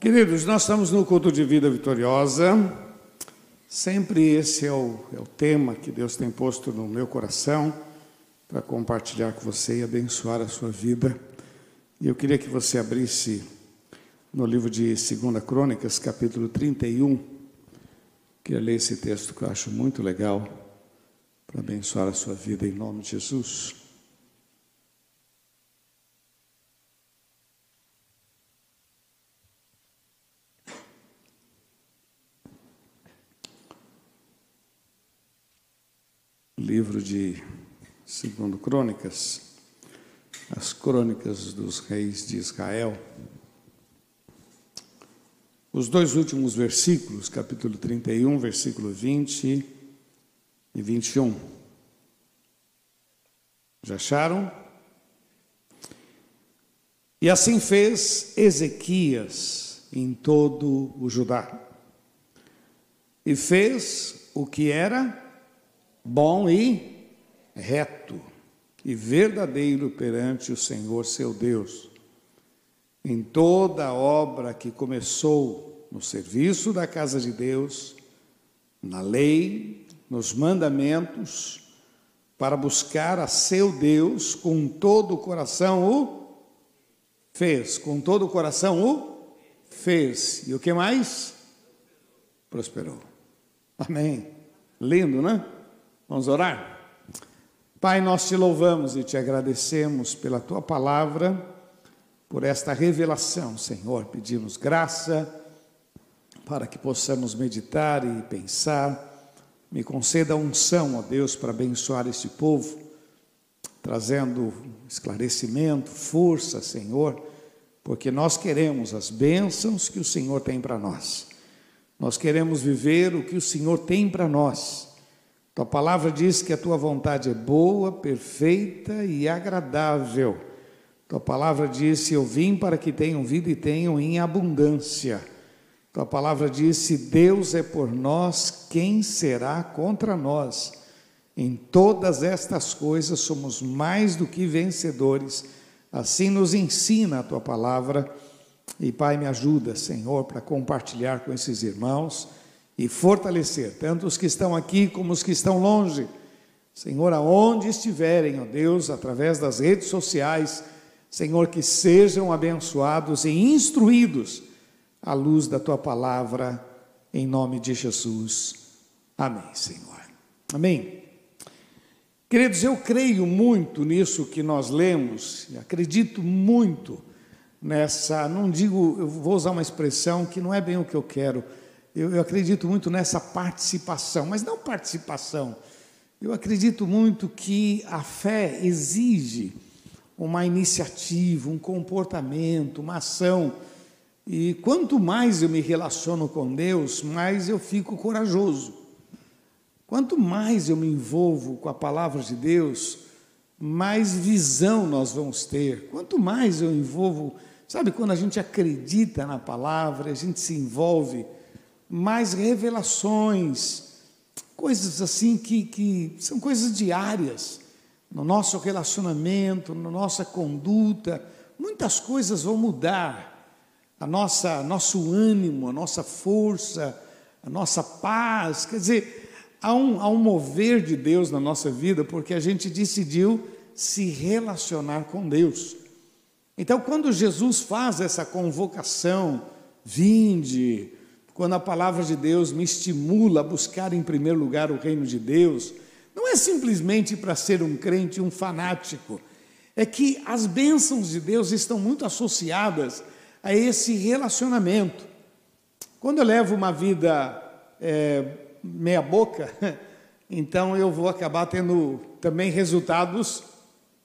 Queridos, nós estamos no culto de vida vitoriosa. Sempre esse é o, é o tema que Deus tem posto no meu coração para compartilhar com você e abençoar a sua vida. E eu queria que você abrisse no livro de 2 Crônicas, capítulo 31. Queria ler esse texto que eu acho muito legal para abençoar a sua vida em nome de Jesus. Livro de Segundo Crônicas, as crônicas dos reis de Israel. Os dois últimos versículos, capítulo 31, versículo 20 e 21. Já acharam? E assim fez Ezequias em todo o Judá. E fez o que era bom e reto e verdadeiro perante o Senhor seu Deus. Em toda a obra que começou no serviço da casa de Deus, na lei, nos mandamentos, para buscar a seu Deus com todo o coração o fez, com todo o coração o fez. E o que mais? Prosperou. Amém. Lindo, né? Vamos orar? Pai, nós te louvamos e te agradecemos pela tua palavra, por esta revelação, Senhor. Pedimos graça para que possamos meditar e pensar. Me conceda unção, ó Deus, para abençoar este povo, trazendo esclarecimento, força, Senhor, porque nós queremos as bênçãos que o Senhor tem para nós. Nós queremos viver o que o Senhor tem para nós. Tua palavra diz que a tua vontade é boa, perfeita e agradável. Tua palavra diz: Eu vim para que tenham vida e tenham em abundância. Tua palavra diz: Se Deus é por nós, quem será contra nós? Em todas estas coisas somos mais do que vencedores. Assim nos ensina a tua palavra. E Pai, me ajuda, Senhor, para compartilhar com esses irmãos e fortalecer tanto os que estão aqui como os que estão longe. Senhor, aonde estiverem, ó Deus, através das redes sociais, Senhor, que sejam abençoados e instruídos à luz da tua palavra, em nome de Jesus. Amém, Senhor. Amém. Queridos, eu creio muito nisso que nós lemos, acredito muito nessa, não digo, eu vou usar uma expressão que não é bem o que eu quero, eu, eu acredito muito nessa participação, mas não participação. Eu acredito muito que a fé exige uma iniciativa, um comportamento, uma ação. E quanto mais eu me relaciono com Deus, mais eu fico corajoso. Quanto mais eu me envolvo com a palavra de Deus, mais visão nós vamos ter. Quanto mais eu envolvo, sabe, quando a gente acredita na palavra, a gente se envolve mais revelações, coisas assim que, que são coisas diárias no nosso relacionamento, na nossa conduta, muitas coisas vão mudar. A nossa, nosso ânimo, a nossa força, a nossa paz, quer dizer, há um, há um mover de Deus na nossa vida porque a gente decidiu se relacionar com Deus. Então, quando Jesus faz essa convocação, vinde, quando a palavra de Deus me estimula a buscar em primeiro lugar o reino de Deus, não é simplesmente para ser um crente, um fanático, é que as bênçãos de Deus estão muito associadas a esse relacionamento. Quando eu levo uma vida é, meia-boca, então eu vou acabar tendo também resultados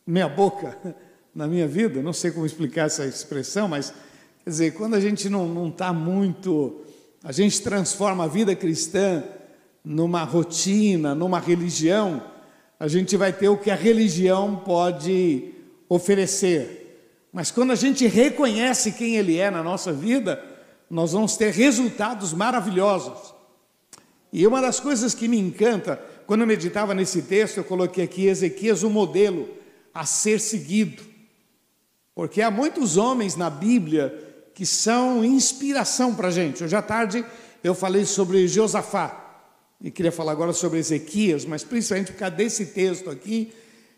meia-boca na minha vida. Não sei como explicar essa expressão, mas quer dizer, quando a gente não está muito a gente transforma a vida cristã numa rotina, numa religião, a gente vai ter o que a religião pode oferecer. Mas quando a gente reconhece quem Ele é na nossa vida, nós vamos ter resultados maravilhosos. E uma das coisas que me encanta, quando eu meditava nesse texto, eu coloquei aqui Ezequias, o modelo a ser seguido. Porque há muitos homens na Bíblia que são inspiração para a gente. Hoje à tarde eu falei sobre Josafá e queria falar agora sobre Ezequias, mas principalmente por causa desse texto aqui,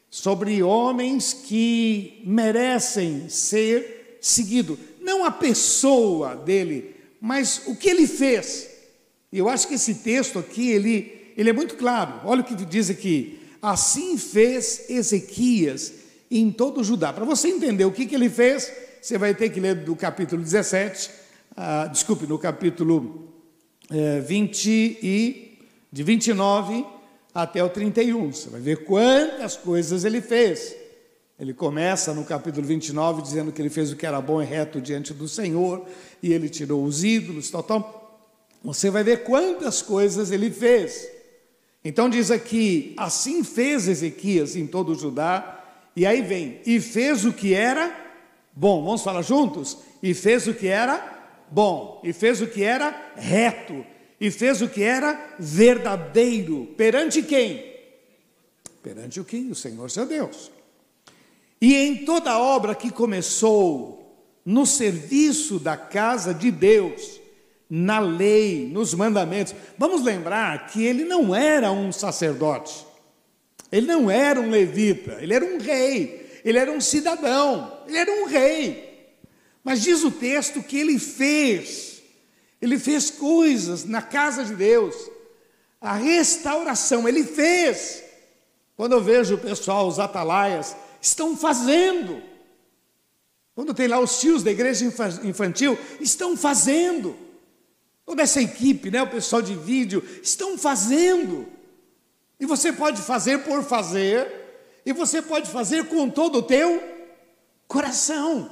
sobre homens que merecem ser seguidos. Não a pessoa dele, mas o que ele fez. E eu acho que esse texto aqui, ele, ele é muito claro. Olha o que diz aqui. Assim fez Ezequias em todo o Judá. Para você entender o que, que ele fez, você vai ter que ler do capítulo 17, ah, desculpe, no capítulo é, 20 e, de 29 até o 31. Você vai ver quantas coisas ele fez. Ele começa no capítulo 29 dizendo que ele fez o que era bom e reto diante do Senhor, e ele tirou os ídolos, tal, tal. Você vai ver quantas coisas ele fez. Então diz aqui: assim fez Ezequias em todo o Judá, e aí vem, e fez o que era bom. Vamos falar juntos? E fez o que era bom, e fez o que era reto, e fez o que era verdadeiro. Perante quem? Perante o que? O Senhor seu Deus. E em toda a obra que começou no serviço da casa de Deus, na lei, nos mandamentos. Vamos lembrar que ele não era um sacerdote, ele não era um levita, ele era um rei, ele era um cidadão, ele era um rei. Mas diz o texto que ele fez ele fez coisas na casa de Deus. A restauração, ele fez. Quando eu vejo o pessoal, os atalaias, estão fazendo. Quando tem lá os tios da igreja infantil, estão fazendo. Toda essa equipe, né, o pessoal de vídeo, estão fazendo. E você pode fazer por fazer, e você pode fazer com todo o teu coração.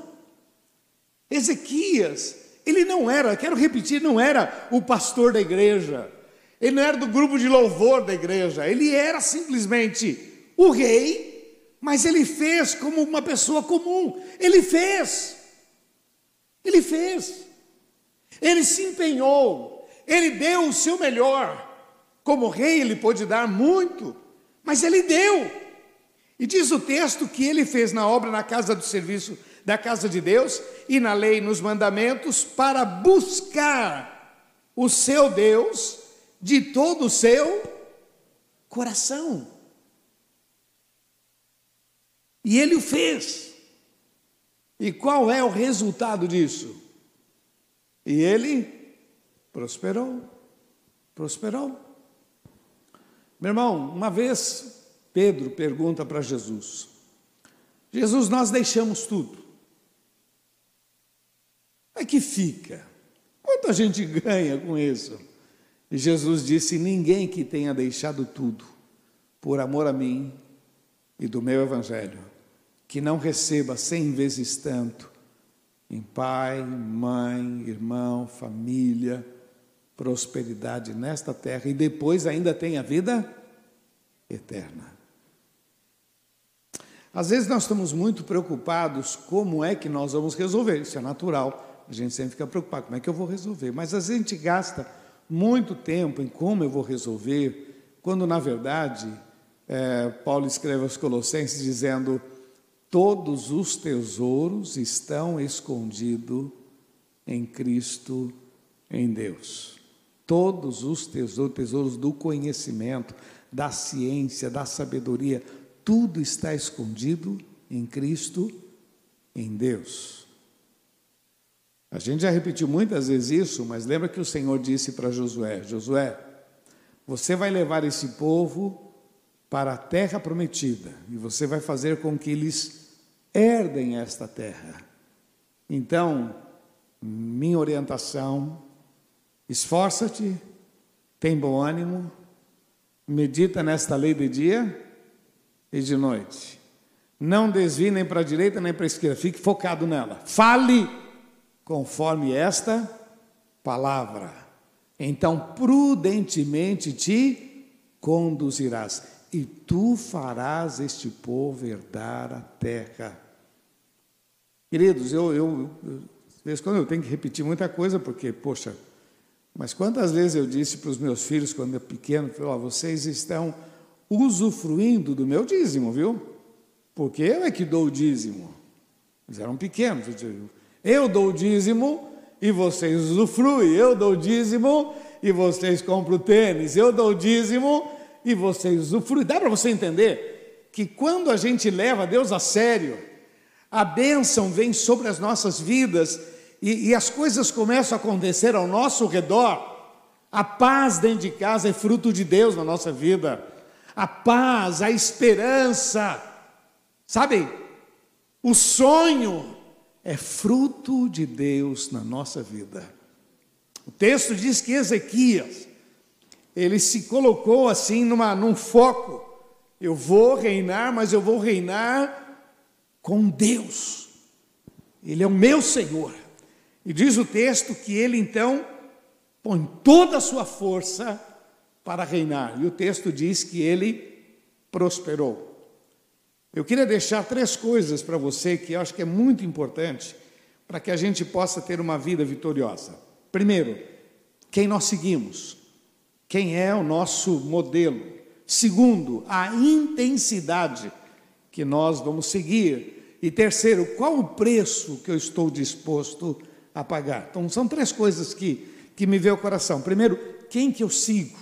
Ezequias ele não era, quero repetir, não era o pastor da igreja, ele não era do grupo de louvor da igreja, ele era simplesmente o rei, mas ele fez como uma pessoa comum, ele fez, ele fez, ele se empenhou, ele deu o seu melhor, como rei ele pôde dar muito, mas ele deu, e diz o texto que ele fez na obra na casa do serviço da casa de Deus e na lei nos mandamentos para buscar o seu Deus de todo o seu coração. E ele o fez. E qual é o resultado disso? E ele prosperou. Prosperou. Meu irmão, uma vez Pedro pergunta para Jesus: Jesus, nós deixamos tudo é que fica? Quanto a gente ganha com isso? E Jesus disse: Ninguém que tenha deixado tudo por amor a mim e do meu evangelho, que não receba cem vezes tanto em pai, mãe, irmão, família, prosperidade nesta terra e depois ainda tem a vida eterna. Às vezes nós estamos muito preocupados como é que nós vamos resolver, isso é natural. A gente sempre fica preocupado, como é que eu vou resolver? Mas a gente gasta muito tempo em como eu vou resolver, quando na verdade é, Paulo escreve aos Colossenses dizendo: todos os tesouros estão escondidos em Cristo, em Deus. Todos os tesouros, tesouros do conhecimento, da ciência, da sabedoria, tudo está escondido em Cristo, em Deus. A gente já repetiu muitas vezes isso, mas lembra que o Senhor disse para Josué: Josué, você vai levar esse povo para a terra prometida e você vai fazer com que eles herdem esta terra. Então, minha orientação, esforça-te, tem bom ânimo, medita nesta lei de dia e de noite. Não desvie nem para a direita nem para a esquerda, fique focado nela. Fale conforme esta palavra. Então, prudentemente te conduzirás, e tu farás este povo herdar a terra. Queridos, eu, eu, eu vezes quando eu tenho que repetir muita coisa, porque, poxa, mas quantas vezes eu disse para os meus filhos, quando eu pequeno, oh, vocês estão usufruindo do meu dízimo, viu? Porque eu é que dou o dízimo. Eles eram pequenos, eu dou o dízimo e vocês usufruem. Eu dou o dízimo e vocês compram tênis. Eu dou o dízimo e vocês usufruem. Dá para você entender que quando a gente leva Deus a sério, a bênção vem sobre as nossas vidas e, e as coisas começam a acontecer ao nosso redor. A paz dentro de casa é fruto de Deus na nossa vida. A paz, a esperança, sabe? O sonho é fruto de Deus na nossa vida. O texto diz que Ezequias, ele se colocou assim numa, num foco. Eu vou reinar, mas eu vou reinar com Deus. Ele é o meu Senhor. E diz o texto que ele então põe toda a sua força para reinar. E o texto diz que ele prosperou. Eu queria deixar três coisas para você que eu acho que é muito importante para que a gente possa ter uma vida vitoriosa. Primeiro, quem nós seguimos, quem é o nosso modelo. Segundo, a intensidade que nós vamos seguir. E terceiro, qual o preço que eu estou disposto a pagar. Então, são três coisas que que me vê ao coração. Primeiro, quem que eu sigo?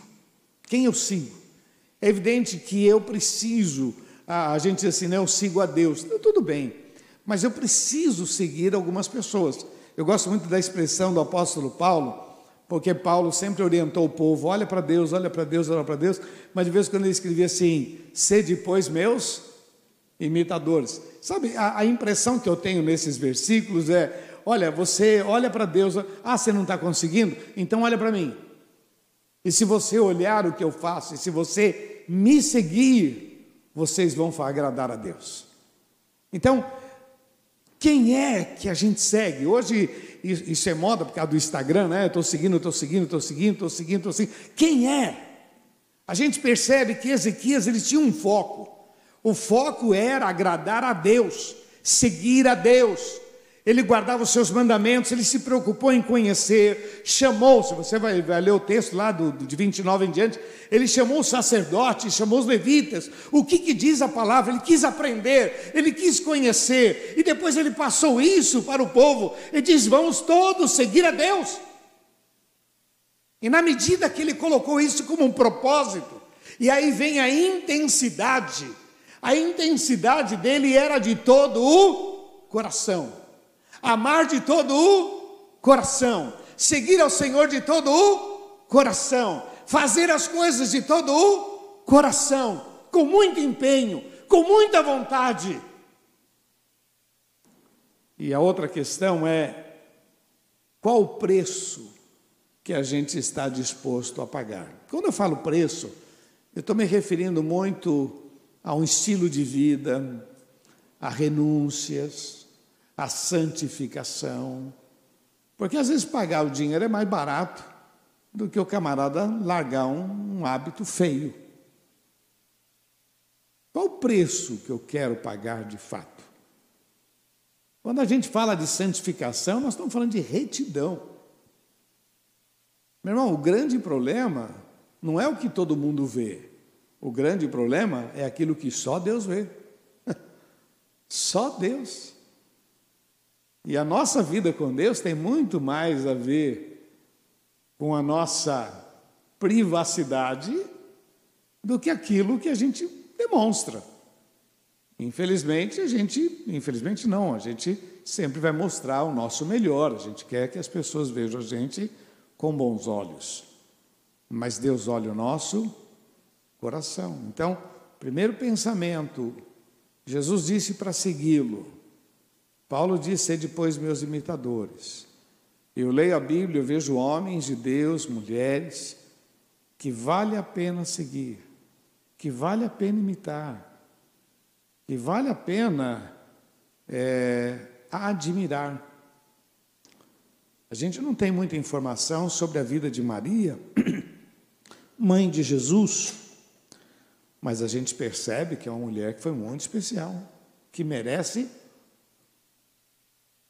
Quem eu sigo? É evidente que eu preciso, a, gente diz assim, né, eu sigo a Deus. Tudo bem, mas eu preciso seguir algumas pessoas. Eu gosto muito da expressão do apóstolo Paulo, porque Paulo sempre orientou o povo: olha para Deus, olha para Deus, olha para Deus, mas de vez em quando ele escrevia assim: sede, pois, meus imitadores. Sabe, a, a impressão que eu tenho nesses versículos é: olha, você olha para Deus, ah, você não está conseguindo? Então olha para mim. E se você olhar o que eu faço, e se você me seguir, vocês vão agradar a Deus. Então, quem é que a gente segue? Hoje, isso é moda por causa do Instagram, né? Estou seguindo, estou seguindo, estou seguindo, estou seguindo, estou seguindo. Quem é? A gente percebe que Ezequias ele tinha um foco. O foco era agradar a Deus, seguir a Deus. Ele guardava os seus mandamentos, ele se preocupou em conhecer, chamou, se você vai, vai ler o texto lá do, de 29 em diante, ele chamou os sacerdotes, chamou os levitas, o que, que diz a palavra? Ele quis aprender, ele quis conhecer, e depois ele passou isso para o povo, ele diz: vamos todos seguir a Deus. E na medida que ele colocou isso como um propósito, e aí vem a intensidade, a intensidade dele era de todo o coração amar de todo o coração, seguir ao Senhor de todo o coração, fazer as coisas de todo o coração, com muito empenho, com muita vontade. E a outra questão é: qual o preço que a gente está disposto a pagar? Quando eu falo preço, eu estou me referindo muito a um estilo de vida, a renúncias, a santificação. Porque às vezes pagar o dinheiro é mais barato do que o camarada largar um, um hábito feio. Qual o preço que eu quero pagar de fato? Quando a gente fala de santificação, nós estamos falando de retidão. Meu irmão, o grande problema não é o que todo mundo vê. O grande problema é aquilo que só Deus vê. Só Deus. E a nossa vida com Deus tem muito mais a ver com a nossa privacidade do que aquilo que a gente demonstra. Infelizmente, a gente, infelizmente não, a gente sempre vai mostrar o nosso melhor, a gente quer que as pessoas vejam a gente com bons olhos. Mas Deus olha o nosso coração. Então, primeiro pensamento, Jesus disse para segui-lo, Paulo disse: depois meus imitadores. Eu leio a Bíblia, eu vejo homens de Deus, mulheres, que vale a pena seguir, que vale a pena imitar, que vale a pena é, admirar. A gente não tem muita informação sobre a vida de Maria, mãe de Jesus, mas a gente percebe que é uma mulher que foi muito especial, que merece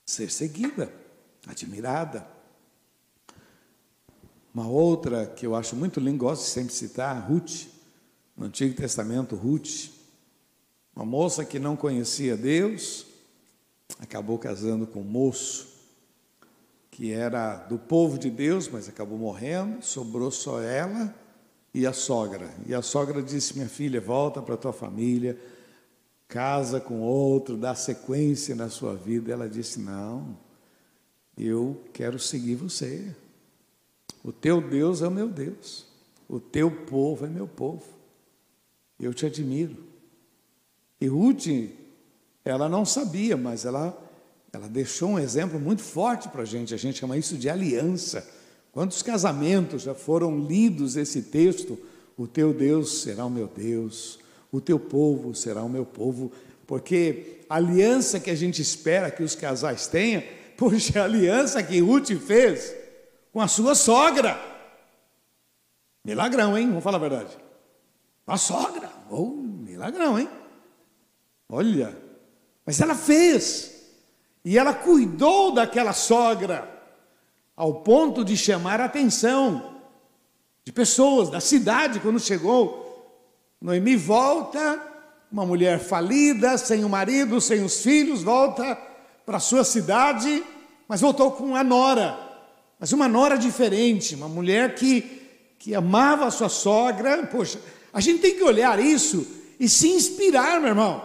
ser seguida, admirada. Uma outra que eu acho muito linda, gosto de sempre citar, Ruth, no Antigo Testamento, Ruth, uma moça que não conhecia Deus, acabou casando com um moço que era do povo de Deus, mas acabou morrendo, sobrou só ela e a sogra. E a sogra disse: Minha filha, volta para tua família, casa com outro, dá sequência na sua vida. Ela disse: Não, eu quero seguir você. O teu Deus é o meu Deus, o teu povo é meu povo. Eu te admiro. E Ruth, ela não sabia, mas ela, ela deixou um exemplo muito forte para a gente. A gente chama isso de aliança. Quantos casamentos já foram lidos esse texto? O teu Deus será o meu Deus, o teu povo será o meu povo, porque a aliança que a gente espera que os casais tenham, poxa, a aliança que Ruth fez com a sua sogra. Milagrão, hein? Vamos falar a verdade. A sogra, oh, milagrão, hein? Olha, mas ela fez, e ela cuidou daquela sogra, ao ponto de chamar a atenção de pessoas da cidade quando chegou. Noemi volta, uma mulher falida, sem o marido, sem os filhos, volta para sua cidade, mas voltou com a nora, mas uma nora diferente, uma mulher que, que amava a sua sogra. Poxa, a gente tem que olhar isso e se inspirar, meu irmão.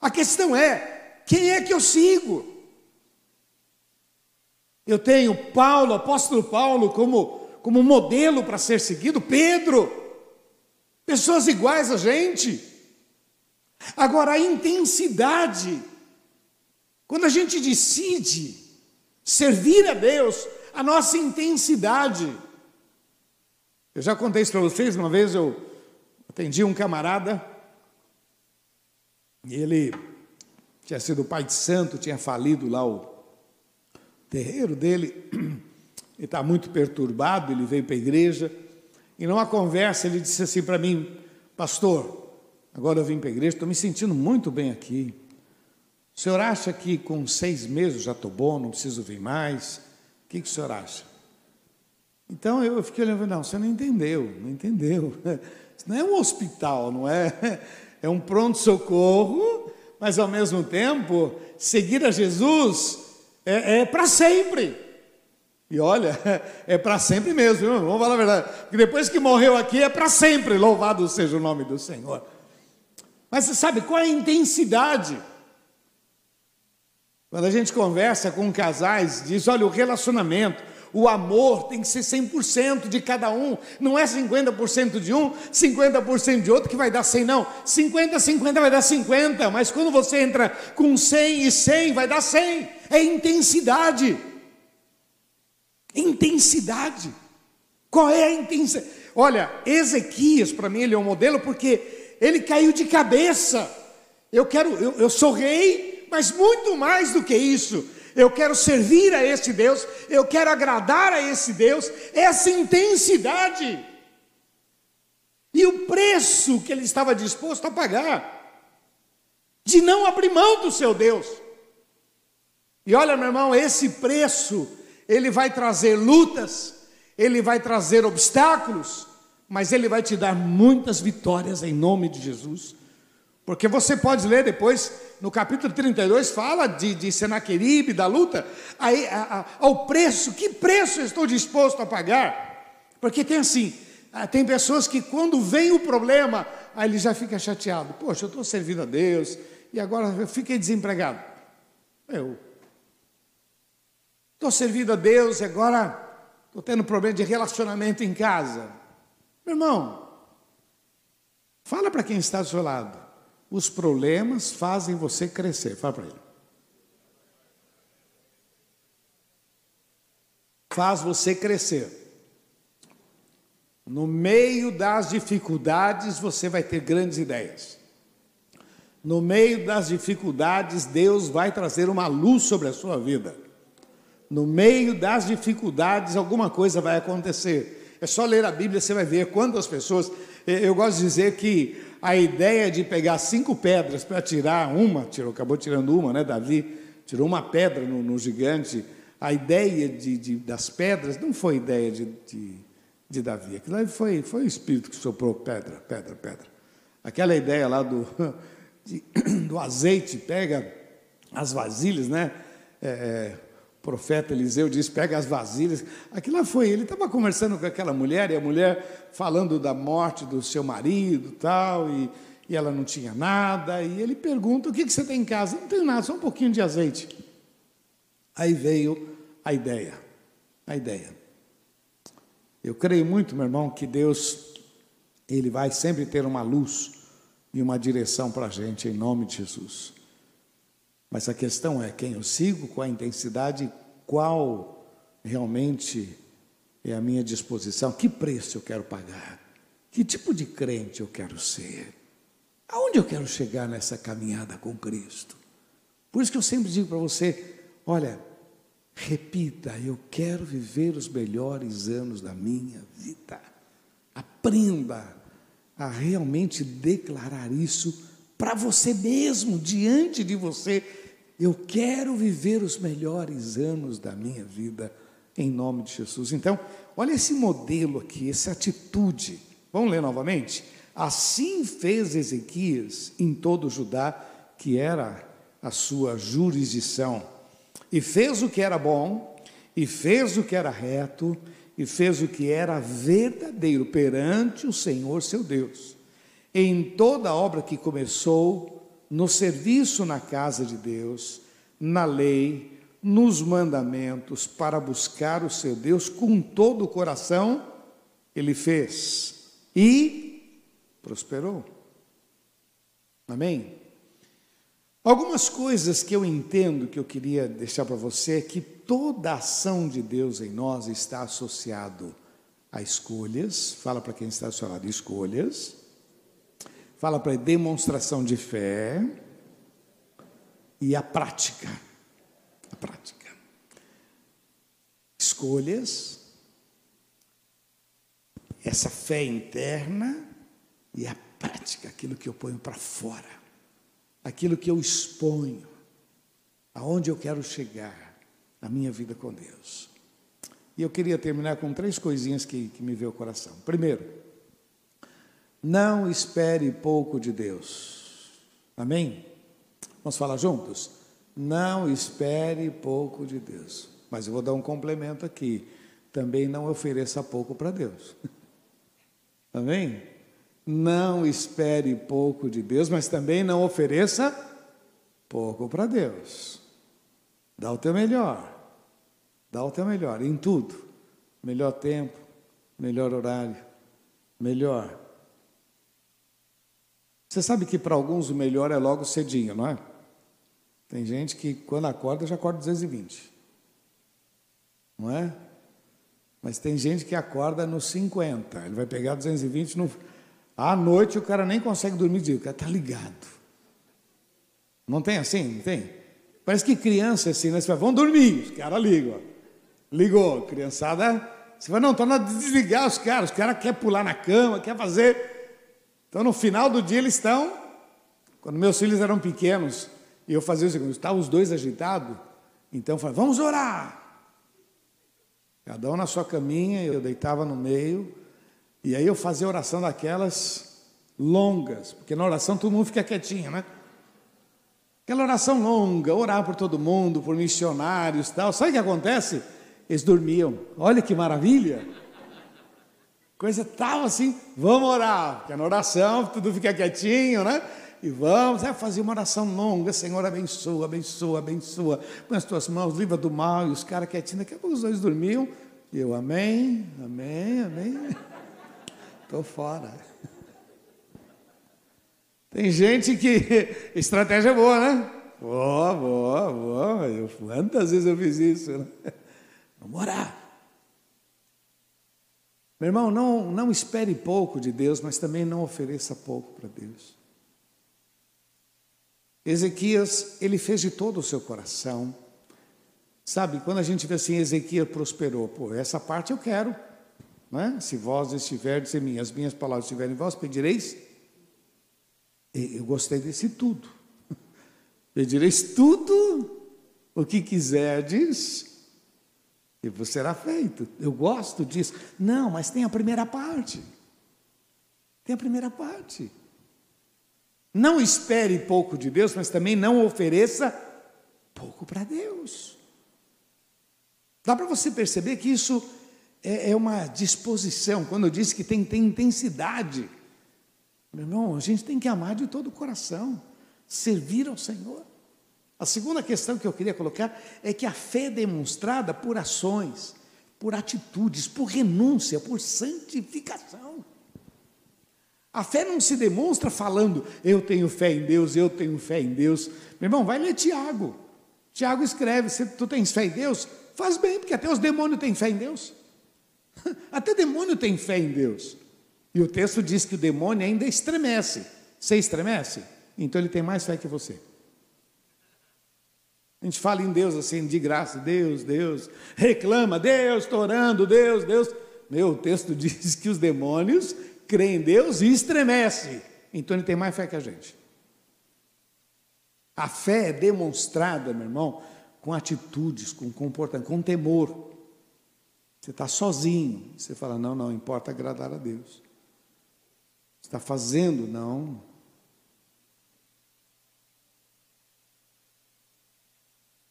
A questão é: quem é que eu sigo? Eu tenho Paulo, apóstolo Paulo, como, como modelo para ser seguido, Pedro, pessoas iguais a gente. Agora, a intensidade, quando a gente decide servir a Deus, a nossa intensidade. Eu já contei isso para vocês, uma vez eu atendi um camarada e ele tinha sido pai de santo, tinha falido lá o terreiro dele. Ele está muito perturbado, ele veio para a igreja. E numa conversa ele disse assim para mim, pastor, agora eu vim para a igreja, estou me sentindo muito bem aqui. O senhor acha que com seis meses já estou bom, não preciso vir mais? O que, que o senhor acha? Então eu fiquei olhando, não, você não entendeu, não entendeu. Isso não é um hospital, não é? é um pronto-socorro, mas ao mesmo tempo, seguir a Jesus é, é para sempre. E olha, é para sempre mesmo, vamos falar a verdade. Porque depois que morreu aqui, é para sempre, louvado seja o nome do Senhor. Mas você sabe qual é a intensidade? Quando a gente conversa com casais, diz: olha, o relacionamento o amor tem que ser 100% de cada um, não é 50% de um, 50% de outro que vai dar 100, não. 50, 50 vai dar 50, mas quando você entra com 100 e 100, vai dar 100. É intensidade. Intensidade. Qual é a intensidade? Olha, Ezequias, para mim, ele é um modelo porque ele caiu de cabeça. Eu quero, eu, eu sou rei, mas muito mais do que isso eu quero servir a esse Deus, eu quero agradar a esse Deus, essa intensidade. E o preço que ele estava disposto a pagar, de não abrir mão do seu Deus. E olha, meu irmão, esse preço, ele vai trazer lutas, ele vai trazer obstáculos, mas ele vai te dar muitas vitórias em nome de Jesus. Porque você pode ler depois, no capítulo 32, fala de, de Senaqueribe, da luta, aí, a, a, ao preço, que preço eu estou disposto a pagar? Porque tem assim, ah, tem pessoas que quando vem o problema, aí ele já fica chateado. Poxa, eu estou servindo a Deus, e agora eu fiquei desempregado. Eu estou servindo a Deus e agora estou tendo problema de relacionamento em casa. Meu irmão, fala para quem está do seu lado. Os problemas fazem você crescer. Fala para ele. Faz você crescer. No meio das dificuldades, você vai ter grandes ideias. No meio das dificuldades, Deus vai trazer uma luz sobre a sua vida. No meio das dificuldades, alguma coisa vai acontecer. É só ler a Bíblia, você vai ver quantas pessoas. Eu gosto de dizer que a ideia de pegar cinco pedras para tirar uma, tirou, acabou tirando uma, né? Davi tirou uma pedra no, no gigante. A ideia de, de, das pedras não foi ideia de, de, de Davi, aquilo foi, foi o Espírito que soprou pedra, pedra, pedra. Aquela ideia lá do, de, do azeite, pega as vasilhas, né? É, é profeta Eliseu diz: pega as vasilhas. Aquilo lá foi, ele estava conversando com aquela mulher, e a mulher falando da morte do seu marido tal, e, e ela não tinha nada. E ele pergunta: o que, que você tem em casa? Não tenho nada, só um pouquinho de azeite. Aí veio a ideia. A ideia. Eu creio muito, meu irmão, que Deus, Ele vai sempre ter uma luz e uma direção para a gente, em nome de Jesus. Mas a questão é quem eu sigo, qual a intensidade, qual realmente é a minha disposição, que preço eu quero pagar, que tipo de crente eu quero ser, aonde eu quero chegar nessa caminhada com Cristo. Por isso que eu sempre digo para você: olha, repita, eu quero viver os melhores anos da minha vida. Aprenda a realmente declarar isso para você mesmo, diante de você eu quero viver os melhores anos da minha vida em nome de Jesus. Então, olha esse modelo aqui, essa atitude. Vamos ler novamente? Assim fez Ezequias em todo Judá, que era a sua jurisdição, e fez o que era bom, e fez o que era reto, e fez o que era verdadeiro perante o Senhor seu Deus. Em toda a obra que começou, no serviço na casa de Deus, na lei, nos mandamentos, para buscar o seu Deus com todo o coração, ele fez e prosperou. Amém? Algumas coisas que eu entendo que eu queria deixar para você é que toda a ação de Deus em nós está associado a escolhas, fala para quem está associado, escolhas, fala para demonstração de fé e a prática. A prática. Escolhas, essa fé interna e a prática, aquilo que eu ponho para fora, aquilo que eu exponho, aonde eu quero chegar, a minha vida com Deus. E eu queria terminar com três coisinhas que, que me veio ao coração. Primeiro, não espere pouco de Deus. Amém? Vamos falar juntos? Não espere pouco de Deus. Mas eu vou dar um complemento aqui. Também não ofereça pouco para Deus. Amém? Não espere pouco de Deus, mas também não ofereça pouco para Deus. Dá o teu melhor. Dá o teu melhor em tudo. Melhor tempo, melhor horário, melhor você sabe que para alguns o melhor é logo cedinho, não é? Tem gente que quando acorda já acorda 220. Não é? Mas tem gente que acorda nos 50. Ele vai pegar 220 no à noite o cara nem consegue dormir dia, o cara tá ligado. Não tem assim? Não tem? Parece que criança assim, né? Você vai, vão dormir, os caras ligam. Ligou, criançada. Você vai, não, estou na desligar os caras. Os caras querem pular na cama, quer fazer então, no final do dia, eles estão. Quando meus filhos eram pequenos, e eu fazia o seguinte: estavam os dois agitados, então eu falei, vamos orar. Cada um na sua caminha, eu deitava no meio, e aí eu fazia oração daquelas longas, porque na oração todo mundo fica quietinho, né? Aquela oração longa, orar por todo mundo, por missionários tal. Sabe o que acontece? Eles dormiam. Olha que maravilha! Coisa estava assim, vamos orar, porque na oração tudo fica quietinho, né? E vamos, é fazer uma oração longa, Senhor, abençoa, abençoa, abençoa. Põe as tuas mãos, livra do mal, e os caras quietinhos, daqui a pouco os dois dormiam. E eu, amém, amém, amém. Estou fora. Tem gente que estratégia é boa, né? Boa, boa, boa. Quantas vezes eu fiz isso? Né? Vamos orar. Meu irmão, não, não espere pouco de Deus, mas também não ofereça pouco para Deus. Ezequias, ele fez de todo o seu coração. Sabe, quando a gente vê assim, Ezequias prosperou, pô, essa parte eu quero. Né? Se vós estiverdes em mim, as minhas palavras estiverem em vós, pedireis. Eu gostei desse tudo. Pedireis tudo o que quiserdes e será feito. Eu gosto disso. Não, mas tem a primeira parte. Tem a primeira parte. Não espere pouco de Deus, mas também não ofereça pouco para Deus. Dá para você perceber que isso é, é, uma disposição. Quando eu disse que tem, tem intensidade, meu irmão, a gente tem que amar de todo o coração, servir ao Senhor. A segunda questão que eu queria colocar é que a fé é demonstrada por ações, por atitudes, por renúncia, por santificação. A fé não se demonstra falando, eu tenho fé em Deus, eu tenho fé em Deus. Meu irmão, vai ler Tiago. Tiago escreve: se tu tens fé em Deus, faz bem, porque até os demônios têm fé em Deus. Até demônio tem fé em Deus. E o texto diz que o demônio ainda estremece. Você estremece? Então ele tem mais fé que você. A gente fala em Deus assim, de graça, Deus, Deus, reclama, Deus, estou orando, Deus, Deus. Meu, o texto diz que os demônios crê em Deus e estremece. Então ele tem mais fé que a gente. A fé é demonstrada, meu irmão, com atitudes, com comportamento, com temor. Você está sozinho, você fala: não, não, importa agradar a Deus. Está fazendo, não.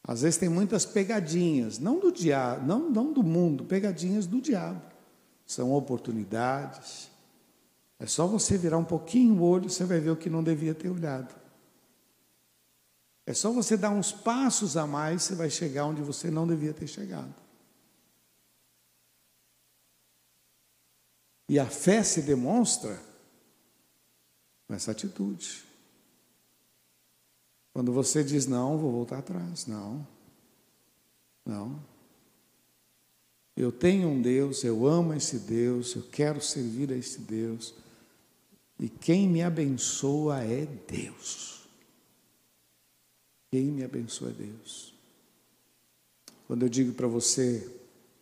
Às vezes tem muitas pegadinhas, não do diabo, não, não do mundo, pegadinhas do diabo. São oportunidades, é só você virar um pouquinho o olho, você vai ver o que não devia ter olhado. É só você dar uns passos a mais, você vai chegar onde você não devia ter chegado. E a fé se demonstra com essa atitude. Quando você diz não, vou voltar atrás. Não. Não. Eu tenho um Deus, eu amo esse Deus, eu quero servir a esse Deus. E quem me abençoa é Deus. Quem me abençoa é Deus. Quando eu digo para você,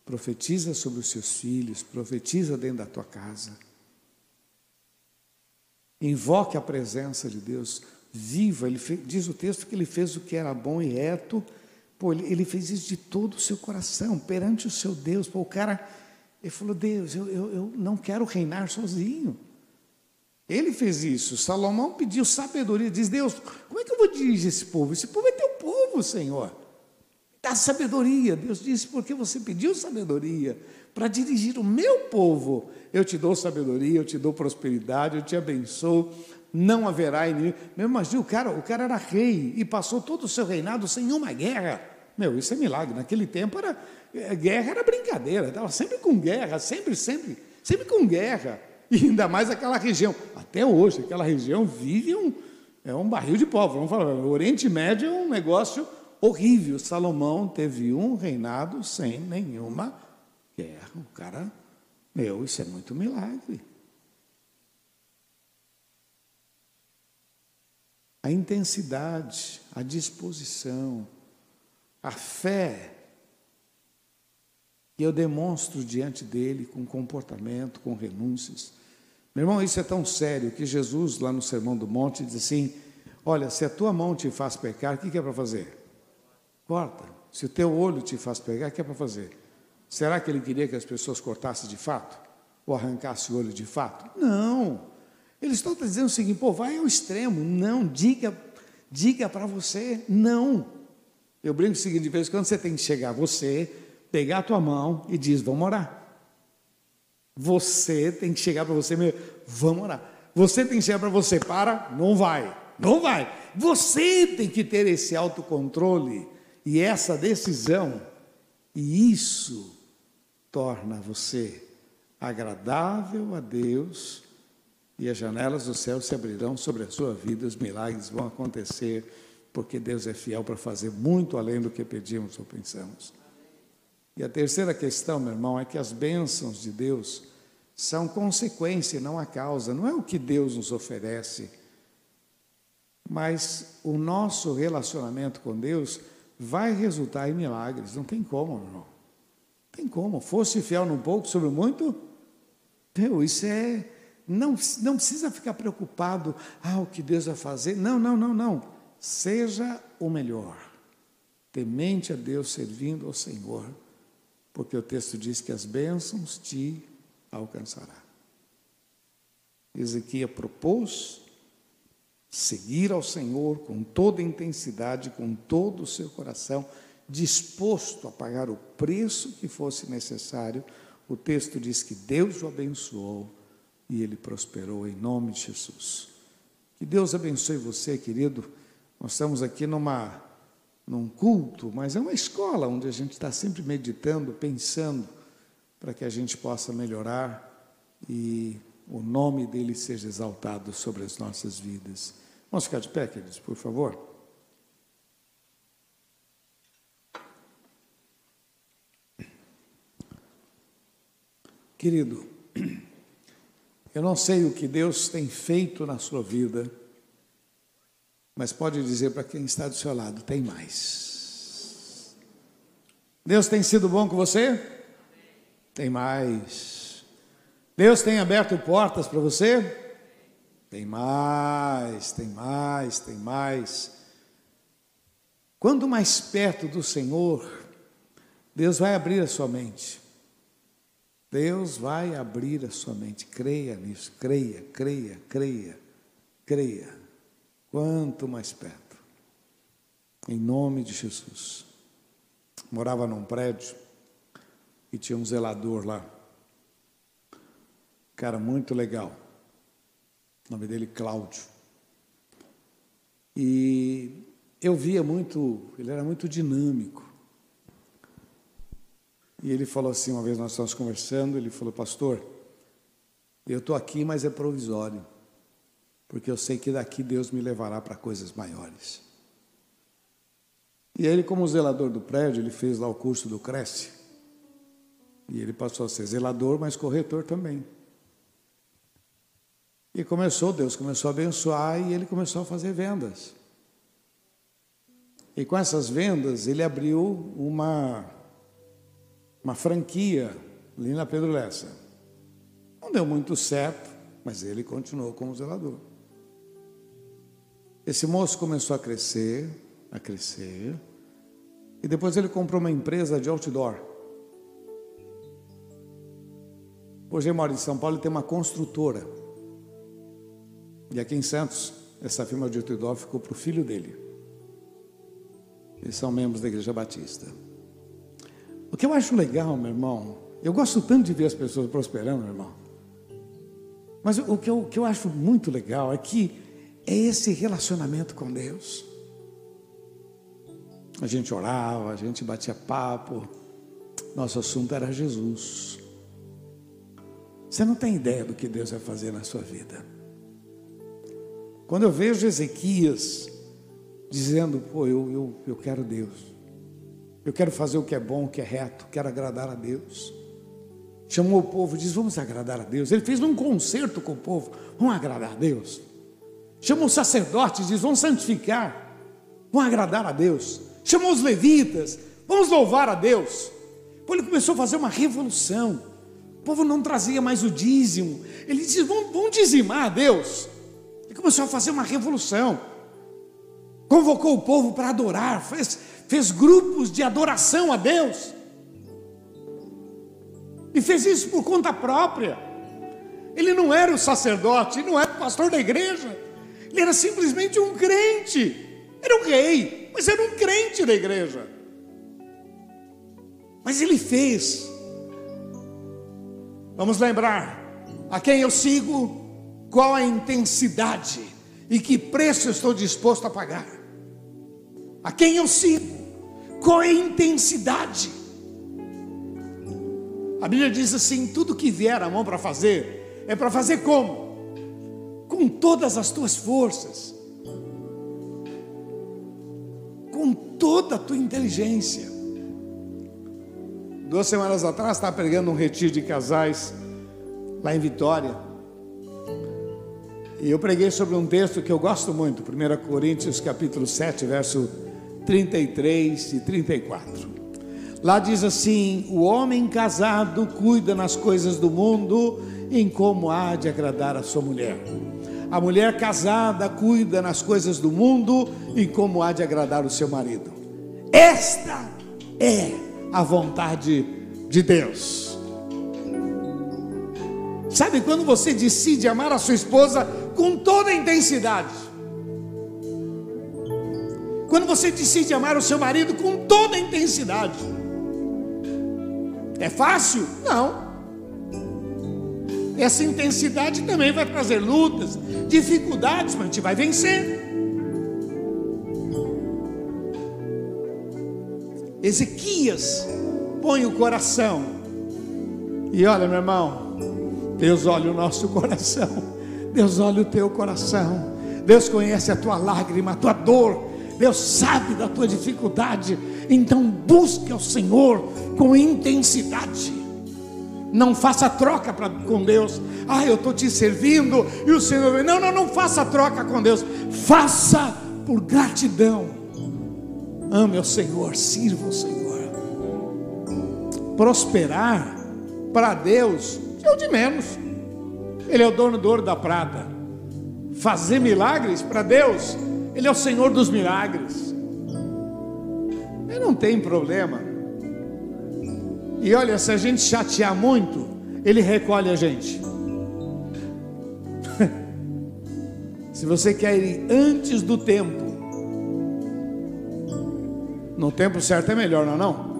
profetiza sobre os seus filhos, profetiza dentro da tua casa. Invoque a presença de Deus, viva. Ele fez, diz o texto que ele fez o que era bom e reto. Pô, ele, ele fez isso de todo o seu coração, perante o seu Deus. Pô, o cara, ele falou: Deus, eu, eu, eu não quero reinar sozinho. Ele fez isso. Salomão pediu sabedoria. Diz: Deus, como é que eu vou dirigir esse povo? Esse povo é teu povo, Senhor. Dá sabedoria. Deus disse: porque você pediu sabedoria para dirigir o meu povo. Eu te dou sabedoria, eu te dou prosperidade, eu te abençoo. Não haverá inimigo. Meu, imagina, o cara, o cara era rei e passou todo o seu reinado sem uma guerra. Meu, isso é milagre. Naquele tempo era eh, guerra era brincadeira. Estava sempre com guerra, sempre, sempre, sempre com guerra. E ainda mais aquela região. Até hoje, aquela região vive um, é um barril de pó. Vamos falar, o Oriente Médio é um negócio horrível. Salomão teve um reinado sem nenhuma guerra. O cara, meu, isso é muito milagre. A intensidade, a disposição, a fé que eu demonstro diante dele com comportamento, com renúncias. Meu irmão, isso é tão sério que Jesus, lá no Sermão do Monte, diz assim: Olha, se a tua mão te faz pecar, o que é para fazer? Corta. Se o teu olho te faz pecar, o que é para fazer? Será que ele queria que as pessoas cortassem de fato? Ou arrancassem o olho de fato? Não. Eles estão dizendo o seguinte: pô, vai ao extremo. Não, diga, diga para você, não. Eu brinco o seguinte: de vez em quando você tem que chegar, você, pegar a tua mão e diz: vamos orar. Você tem que chegar para você mesmo, vamos orar. Você tem que chegar para você, para, não vai, não vai. Você tem que ter esse autocontrole e essa decisão, e isso torna você agradável a Deus, e as janelas do céu se abrirão sobre a sua vida, os milagres vão acontecer, porque Deus é fiel para fazer muito além do que pedimos ou pensamos. E a terceira questão, meu irmão, é que as bênçãos de Deus são consequência, não a causa. Não é o que Deus nos oferece, mas o nosso relacionamento com Deus vai resultar em milagres. Não tem como, meu irmão. Tem como. Fosse fiel num pouco, sobre muito. Meu, isso é. Não, não precisa ficar preocupado. Ah, o que Deus vai fazer. Não, não, não, não. Seja o melhor. Temente a Deus, servindo ao Senhor porque o texto diz que as bênçãos te alcançará. Ezequiel propôs seguir ao Senhor com toda intensidade, com todo o seu coração, disposto a pagar o preço que fosse necessário. O texto diz que Deus o abençoou e ele prosperou em nome de Jesus. Que Deus abençoe você, querido. Nós estamos aqui numa num culto, mas é uma escola onde a gente está sempre meditando, pensando para que a gente possa melhorar e o nome dele seja exaltado sobre as nossas vidas. Vamos ficar de pé, queridos, por favor. Querido, eu não sei o que Deus tem feito na sua vida, mas pode dizer para quem está do seu lado: tem mais. Deus tem sido bom com você? Tem mais. Deus tem aberto portas para você? Tem mais, tem mais, tem mais. Quanto mais perto do Senhor, Deus vai abrir a sua mente. Deus vai abrir a sua mente. Creia nisso, creia, creia, creia, creia. Quanto mais perto. Em nome de Jesus. Morava num prédio e tinha um zelador lá. Cara, muito legal. O nome dele Cláudio. E eu via muito, ele era muito dinâmico. E ele falou assim, uma vez nós estávamos conversando, ele falou, pastor, eu estou aqui, mas é provisório, porque eu sei que daqui Deus me levará para coisas maiores. E ele, como zelador do prédio, ele fez lá o curso do Cresce. E ele passou a ser zelador, mas corretor também. E começou, Deus começou a abençoar e ele começou a fazer vendas. E com essas vendas, ele abriu uma uma franquia ali na Pedro Lessa. Não deu muito certo, mas ele continuou como zelador. Esse moço começou a crescer, a crescer, e depois ele comprou uma empresa de outdoor. Hoje ele mora em São Paulo e tem uma construtora. E aqui em Santos, essa firma de outdoor ficou para o filho dele. Eles são membros da Igreja Batista. O que eu acho legal, meu irmão, eu gosto tanto de ver as pessoas prosperando, meu irmão. Mas o que eu, o que eu acho muito legal é que é esse relacionamento com Deus. A gente orava, a gente batia papo, nosso assunto era Jesus. Você não tem ideia do que Deus vai fazer na sua vida. Quando eu vejo Ezequias dizendo, pô, eu, eu, eu quero Deus. Eu quero fazer o que é bom, o que é reto, quero agradar a Deus. Chamou o povo, diz: Vamos agradar a Deus. Ele fez um concerto com o povo, vamos agradar a Deus. Chamou os sacerdotes, diz: Vamos santificar, vamos agradar a Deus. Chamou os levitas, vamos louvar a Deus. Depois ele começou a fazer uma revolução. O povo não trazia mais o dízimo. Ele disse: Vamos, vamos dizimar a Deus. Ele começou a fazer uma revolução. Convocou o povo para adorar, fez fez grupos de adoração a Deus. E fez isso por conta própria. Ele não era o sacerdote, não era o pastor da igreja. Ele era simplesmente um crente. Era um rei, mas era um crente da igreja. Mas ele fez. Vamos lembrar a quem eu sigo, qual a intensidade e que preço estou disposto a pagar. A quem eu sigo, qual é a intensidade? A Bíblia diz assim: tudo que vier a mão para fazer, é para fazer como? Com todas as tuas forças, com toda a tua inteligência. Duas semanas atrás, estava pregando um retiro de casais lá em Vitória. E eu preguei sobre um texto que eu gosto muito, 1 Coríntios capítulo 7, verso 33 e 34. Lá diz assim: O homem casado cuida nas coisas do mundo, em como há de agradar a sua mulher. A mulher casada cuida nas coisas do mundo, em como há de agradar o seu marido. Esta é a vontade de Deus. Sabe quando você decide amar a sua esposa com toda a intensidade? Quando você decide amar o seu marido com toda a intensidade. É fácil? Não. Essa intensidade também vai trazer lutas, dificuldades, mas a gente vai vencer. Ezequias põe o coração. E olha, meu irmão, Deus olha o nosso coração. Deus olha o teu coração. Deus conhece a tua lágrima, a tua dor. Deus sabe da tua dificuldade. Então busque ao Senhor com intensidade. Não faça troca pra, com Deus. Ah, eu estou te servindo e o Senhor. Não, não, não faça troca com Deus. Faça por gratidão. Ame ao Senhor, sirva ao Senhor. Prosperar para Deus é o de menos. Ele é o dono do ouro da prata. Fazer milagres para Deus, Ele é o Senhor dos milagres. Ele não tem problema e olha, se a gente chatear muito, ele recolhe a gente. se você quer ir antes do tempo, no tempo certo é melhor, não é não?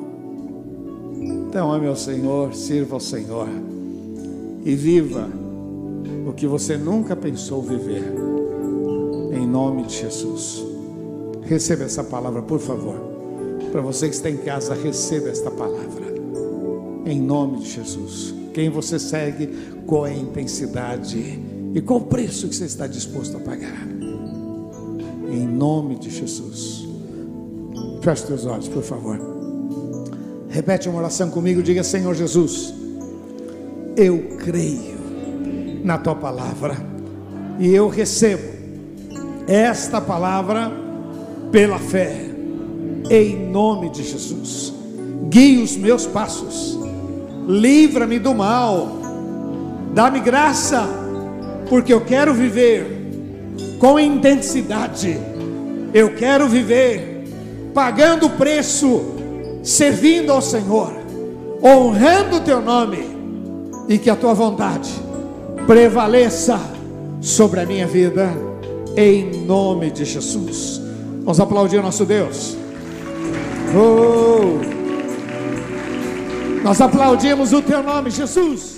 Então, ame ao Senhor, sirva ao Senhor e viva o que você nunca pensou viver. Nome de Jesus. Receba essa palavra, por favor. Para você que está em casa, receba esta palavra em nome de Jesus. Quem você segue, qual é a intensidade e qual o preço que você está disposto a pagar. Em nome de Jesus. Feche teus olhos, por favor. Repete uma oração comigo, diga: Senhor Jesus, eu creio na tua palavra e eu recebo esta palavra pela fé, em nome de Jesus. Guie os meus passos livra-me do mal, dá-me graça, porque eu quero viver com intensidade, eu quero viver pagando o preço, servindo ao Senhor, honrando o teu nome, e que a tua vontade prevaleça sobre a minha vida, em nome de Jesus. Vamos aplaudir nosso Deus. Oh! Nós aplaudimos o teu nome, Jesus.